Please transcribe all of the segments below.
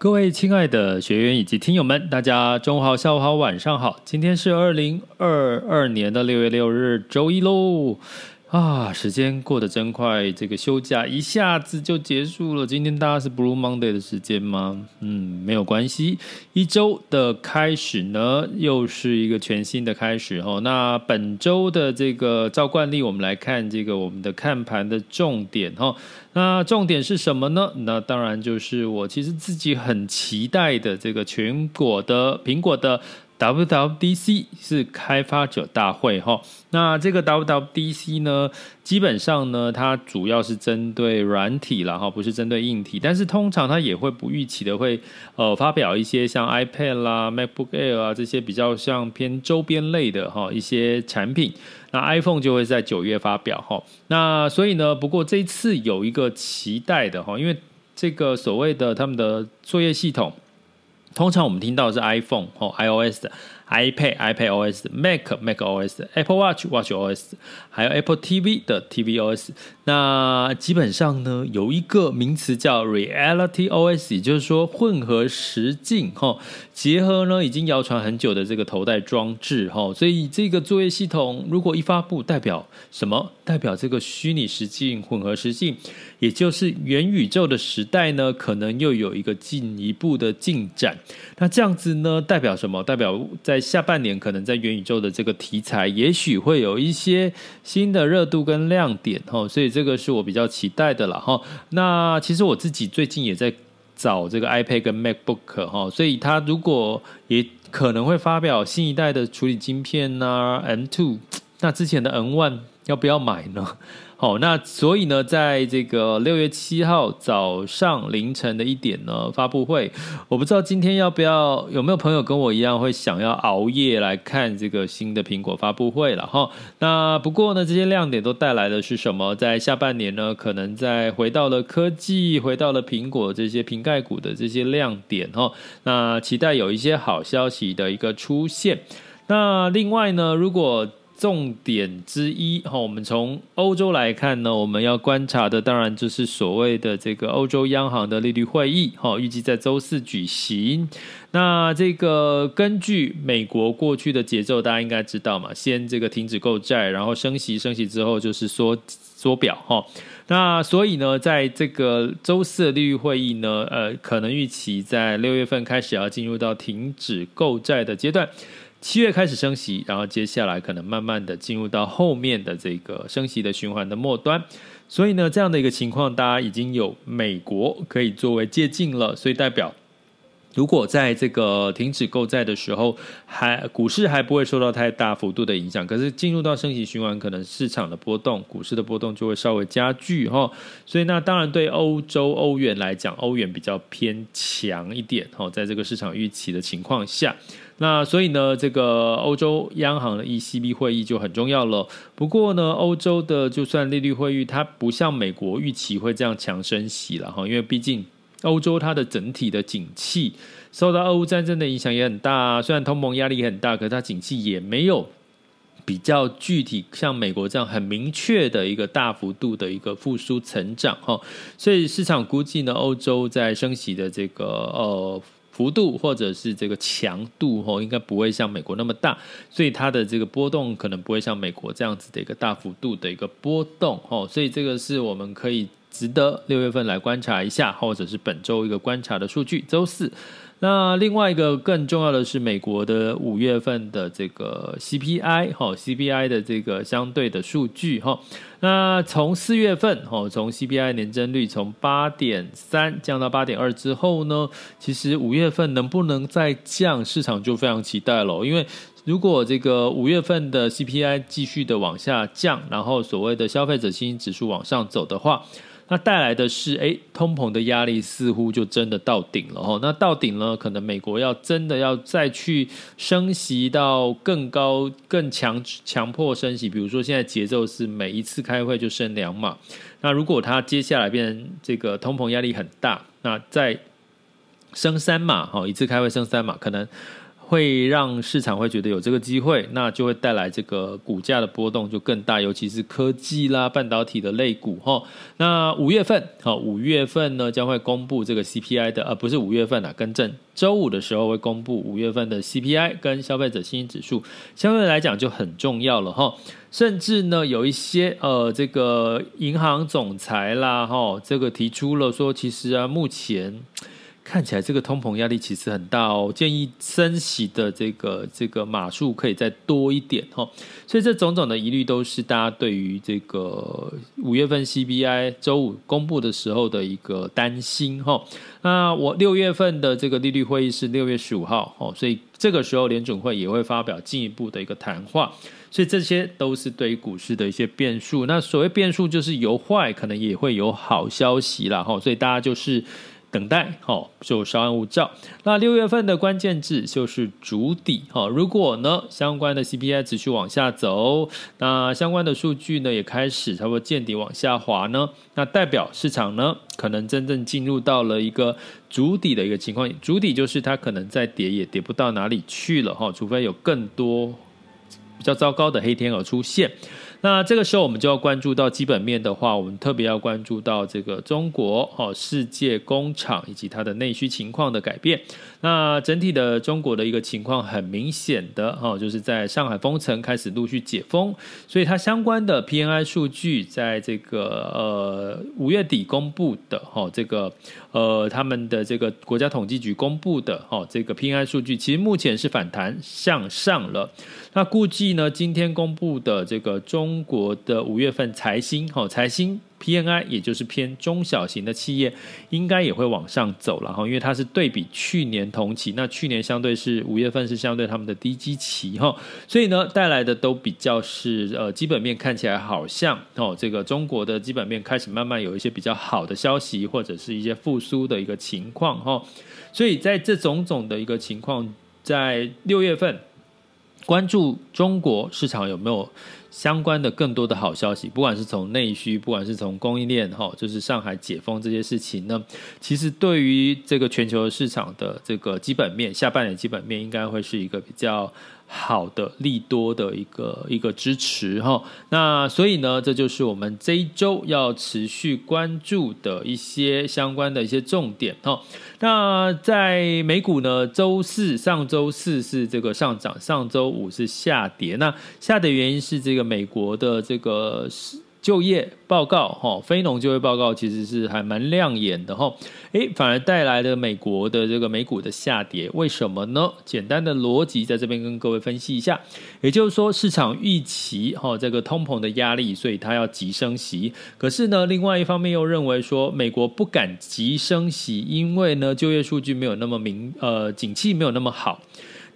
各位亲爱的学员以及听友们，大家中午好、下午好、晚上好。今天是二零二二年的六月六日，周一喽。啊，时间过得真快，这个休假一下子就结束了。今天大家是 Blue Monday 的时间吗？嗯，没有关系，一周的开始呢，又是一个全新的开始哦。那本周的这个照惯例，我们来看这个我们的看盘的重点哈。那重点是什么呢？那当然就是我其实自己很期待的这个全国的苹果的。WWDC 是开发者大会哈，那这个 WWDC 呢，基本上呢，它主要是针对软体啦哈，不是针对硬体，但是通常它也会不预期的会呃发表一些像 iPad 啦、MacBook Air 啊这些比较像偏周边类的哈一些产品，那 iPhone 就会在九月发表哈，那所以呢，不过这次有一个期待的哈，因为这个所谓的他们的作业系统。通常我们听到的是 iPhone 或 iOS 的。iPad、iPadOS、Mac、macOS、Apple Watch、watchOS，还有 Apple TV 的 tvOS。那基本上呢，有一个名词叫 RealityOS，也就是说混合实境哈，结合呢已经谣传很久的这个头戴装置哈。所以这个作业系统如果一发布，代表什么？代表这个虚拟实境、混合实境，也就是元宇宙的时代呢，可能又有一个进一步的进展。那这样子呢，代表什么？代表在下半年可能在元宇宙的这个题材，也许会有一些新的热度跟亮点哦，所以这个是我比较期待的了哈。那其实我自己最近也在找这个 iPad 跟 MacBook 哈，所以它如果也可能会发表新一代的处理晶片呐，M2，那之前的 N1 要不要买呢？好，那所以呢，在这个六月七号早上凌晨的一点呢，发布会，我不知道今天要不要，有没有朋友跟我一样会想要熬夜来看这个新的苹果发布会了哈。那不过呢，这些亮点都带来的是什么？在下半年呢，可能再回到了科技，回到了苹果这些瓶盖股的这些亮点哈。那期待有一些好消息的一个出现。那另外呢，如果重点之一哈，我们从欧洲来看呢，我们要观察的当然就是所谓的这个欧洲央行的利率会议哈，预计在周四举行。那这个根据美国过去的节奏，大家应该知道嘛，先这个停止购债，然后升息，升息之后就是缩缩表哈。那所以呢，在这个周四的利率会议呢，呃，可能预期在六月份开始要进入到停止购债的阶段。七月开始升息，然后接下来可能慢慢的进入到后面的这个升息的循环的末端，所以呢，这样的一个情况，大家已经有美国可以作为借镜了，所以代表，如果在这个停止购债的时候，还股市还不会受到太大幅度的影响，可是进入到升息循环，可能市场的波动、股市的波动就会稍微加剧哈，所以那当然对欧洲欧元来讲，欧元比较偏强一点哈，在这个市场预期的情况下。那所以呢，这个欧洲央行的 ECB 会议就很重要了。不过呢，欧洲的就算利率会议，它不像美国预期会这样强升息了哈，因为毕竟欧洲它的整体的景气受到俄乌战争的影响也很大，虽然通膨压力也很大，可是它景气也没有比较具体像美国这样很明确的一个大幅度的一个复苏成长哈。所以市场估计呢，欧洲在升息的这个呃。幅度或者是这个强度哦，应该不会像美国那么大，所以它的这个波动可能不会像美国这样子的一个大幅度的一个波动哦，所以这个是我们可以值得六月份来观察一下，或者是本周一个观察的数据，周四。那另外一个更重要的是美国的五月份的这个 CPI 哈，CPI 的这个相对的数据哈。那从四月份哈，从 CPI 年增率从八点三降到八点二之后呢，其实五月份能不能再降，市场就非常期待了。因为如果这个五月份的 CPI 继续的往下降，然后所谓的消费者信心指数往上走的话。那带来的是，哎，通膨的压力似乎就真的到顶了哈。那到顶了，可能美国要真的要再去升息到更高、更强、强迫升息。比如说，现在节奏是每一次开会就升两码。那如果它接下来变成这个通膨压力很大，那再升三码，哈，一次开会升三码，可能。会让市场会觉得有这个机会，那就会带来这个股价的波动就更大，尤其是科技啦、半导体的类股哈。那五月份，好，五月份呢将会公布这个 CPI 的，呃，不是五月份啊，更正，周五的时候会公布五月份的 CPI 跟消费者信心指数，相对来讲就很重要了哈。甚至呢，有一些呃，这个银行总裁啦，哈，这个提出了说，其实啊，目前。看起来这个通膨压力其实很大哦，建议升息的这个这个码数可以再多一点哈，所以这种种的疑虑都是大家对于这个五月份 CPI 周五公布的时候的一个担心哈。那我六月份的这个利率会议是六月十五号哦，所以这个时候联准会也会发表进一步的一个谈话，所以这些都是对于股市的一些变数。那所谓变数就是由坏可能也会有好消息啦哈，所以大家就是。等待，好，就稍安勿躁。那六月份的关键字就是主底，好，如果呢相关的 CPI 持续往下走，那相关的数据呢也开始差不多见底往下滑呢，那代表市场呢可能真正进入到了一个主底的一个情况。主底就是它可能再跌也跌不到哪里去了，哈，除非有更多比较糟糕的黑天鹅出现。那这个时候，我们就要关注到基本面的话，我们特别要关注到这个中国哦，世界工厂以及它的内需情况的改变。那整体的中国的一个情况很明显的哦，就是在上海封城开始陆续解封，所以它相关的 PNI 数据在这个呃五月底公布的哦，这个呃他们的这个国家统计局公布的哦这个 PNI 数据，其实目前是反弹向上了。那估计呢，今天公布的这个中中国的五月份财新，哈财新 P N I 也就是偏中小型的企业，应该也会往上走了哈，因为它是对比去年同期，那去年相对是五月份是相对他们的低基期哈，所以呢带来的都比较是呃基本面看起来好像哦，这个中国的基本面开始慢慢有一些比较好的消息，或者是一些复苏的一个情况哈，所以在这种种的一个情况，在六月份。关注中国市场有没有相关的更多的好消息，不管是从内需，不管是从供应链，哈，就是上海解封这些事情呢，其实对于这个全球市场的这个基本面，下半年基本面应该会是一个比较。好的利多的一个一个支持哈，那所以呢，这就是我们这一周要持续关注的一些相关的一些重点哈。那在美股呢，周四上周四是这个上涨，上周五是下跌。那下跌原因是这个美国的这个就业报告哈，非农就业报告其实是还蛮亮眼的哈，诶，反而带来了美国的这个美股的下跌，为什么呢？简单的逻辑在这边跟各位分析一下，也就是说市场预期哈这个通膨的压力，所以它要急升息，可是呢，另外一方面又认为说美国不敢急升息，因为呢就业数据没有那么明，呃，景气没有那么好，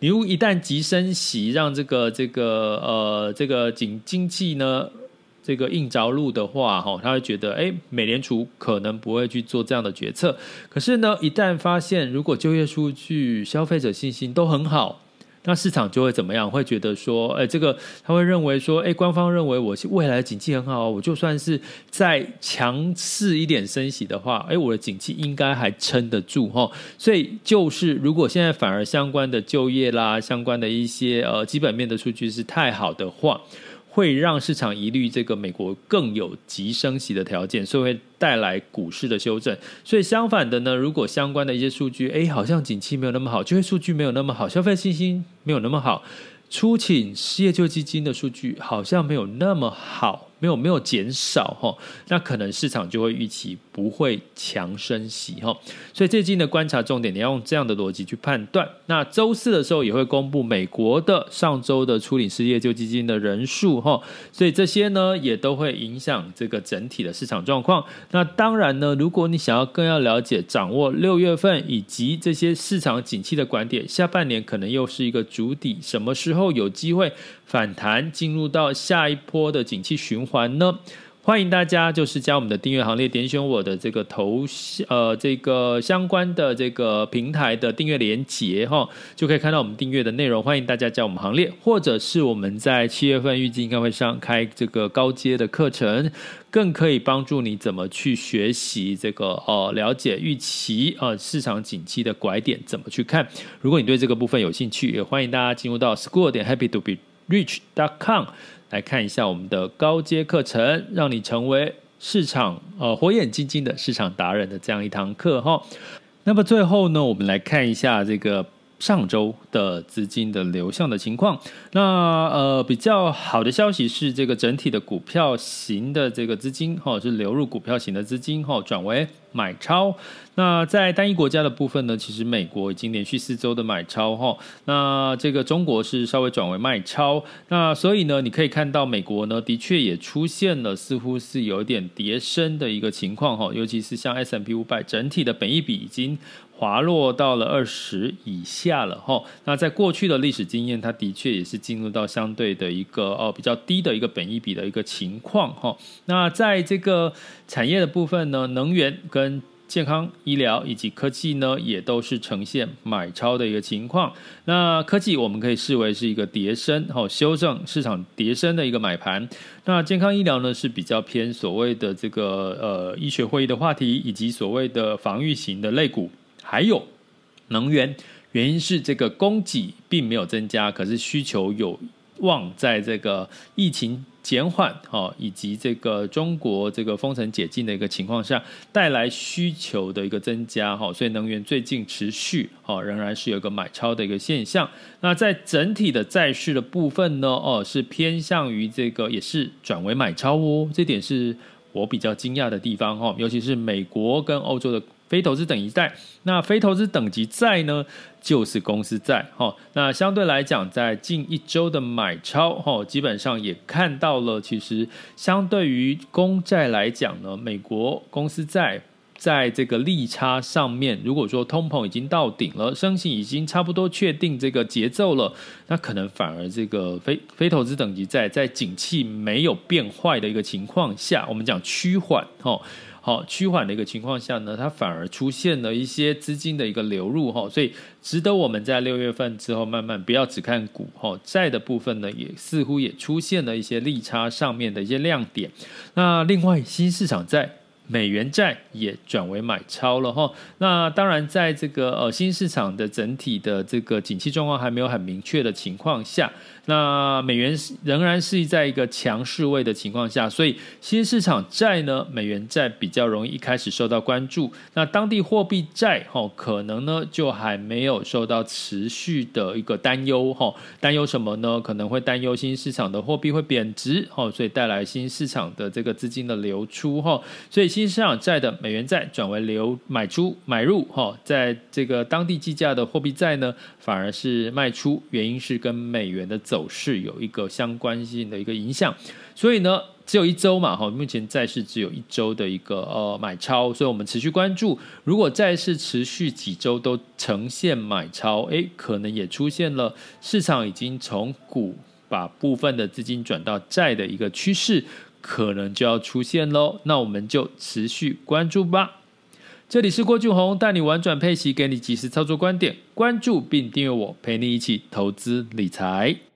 你如果一旦急升息，让这个这个呃这个经经济呢。这个硬着陆的话，哈，他会觉得，哎，美联储可能不会去做这样的决策。可是呢，一旦发现如果就业数据、消费者信心都很好，那市场就会怎么样？会觉得说，哎，这个他会认为说，哎，官方认为我未来的景气很好，我就算是再强势一点升息的话，哎，我的景气应该还撑得住，哈。所以就是，如果现在反而相关的就业啦、相关的一些呃基本面的数据是太好的话。会让市场疑虑这个美国更有急升息的条件，所以会带来股市的修正。所以相反的呢，如果相关的一些数据，哎，好像景气没有那么好，就业数据没有那么好，消费信心没有那么好，出请失业救济金的数据好像没有那么好。没有没有减少哈，那可能市场就会预期不会强升息哈，所以最近的观察重点，你要用这样的逻辑去判断。那周四的时候也会公布美国的上周的初领失业救济金的人数哈，所以这些呢也都会影响这个整体的市场状况。那当然呢，如果你想要更要了解掌握六月份以及这些市场景气的观点，下半年可能又是一个主底，什么时候有机会反弹进入到下一波的景气循环？还呢，欢迎大家就是加我们的订阅行列，点选我的这个头呃这个相关的这个平台的订阅连结哈，就可以看到我们订阅的内容。欢迎大家加我们行列，或者是我们在七月份预计应该会上开这个高阶的课程，更可以帮助你怎么去学习这个、呃，了解预期、呃、市场景气的拐点怎么去看。如果你对这个部分有兴趣，也欢迎大家进入到 school 点 happy to be rich dot com。来看一下我们的高阶课程，让你成为市场呃火眼金睛的市场达人的这样一堂课哈。那么最后呢，我们来看一下这个上周的资金的流向的情况。那呃比较好的消息是，这个整体的股票型的这个资金哈是流入股票型的资金哈转为。买超，那在单一国家的部分呢？其实美国已经连续四周的买超哈，那这个中国是稍微转为卖超，那所以呢，你可以看到美国呢的确也出现了似乎是有点跌升的一个情况哈，尤其是像 S M P 五百整体的本益比已经滑落到了二十以下了哈。那在过去的历史经验，它的确也是进入到相对的一个哦比较低的一个本益比的一个情况哈。那在这个产业的部分呢，能源跟健康医疗以及科技呢，也都是呈现买超的一个情况。那科技我们可以视为是一个跌深，好修正市场跌深的一个买盘。那健康医疗呢，是比较偏所谓的这个呃医学会议的话题，以及所谓的防御型的类股。还有能源，原因是这个供给并没有增加，可是需求有望在这个疫情。减缓哈，以及这个中国这个封城解禁的一个情况下，带来需求的一个增加哈，所以能源最近持续哈，仍然是有一个买超的一个现象。那在整体的债市的部分呢，哦，是偏向于这个也是转为买超哦，这点是我比较惊讶的地方哈，尤其是美国跟欧洲的。非投资等级债，那非投资等级债呢，就是公司债哈。那相对来讲，在近一周的买超哈，基本上也看到了，其实相对于公债来讲呢，美国公司债在这个利差上面，如果说通膨已经到顶了，升息已经差不多确定这个节奏了，那可能反而这个非非投资等级债在景气没有变坏的一个情况下，我们讲趋缓哈。好，趋缓的一个情况下呢，它反而出现了一些资金的一个流入哈，所以值得我们在六月份之后慢慢不要只看股哈，债的部分呢也似乎也出现了一些利差上面的一些亮点。那另外新市场债。美元债也转为买超了哈，那当然在这个呃新市场的整体的这个景气状况还没有很明确的情况下，那美元仍然是在一个强势位的情况下，所以新市场债呢，美元债比较容易一开始受到关注，那当地货币债哈可能呢就还没有受到持续的一个担忧哈，担忧什么呢？可能会担忧新市场的货币会贬值哈，所以带来新市场的这个资金的流出哈，所以。新市场债的美元债转为流买出买入哈，在这个当地计价的货币债呢，反而是卖出，原因是跟美元的走势有一个相关性的一个影响，所以呢，只有一周嘛哈，目前债市只有一周的一个呃买超，所以我们持续关注，如果债市持续几周都呈现买超，诶，可能也出现了市场已经从股把部分的资金转到债的一个趋势。可能就要出现喽，那我们就持续关注吧。这里是郭俊宏，带你玩转配息，给你及时操作观点，关注并订阅我，陪你一起投资理财。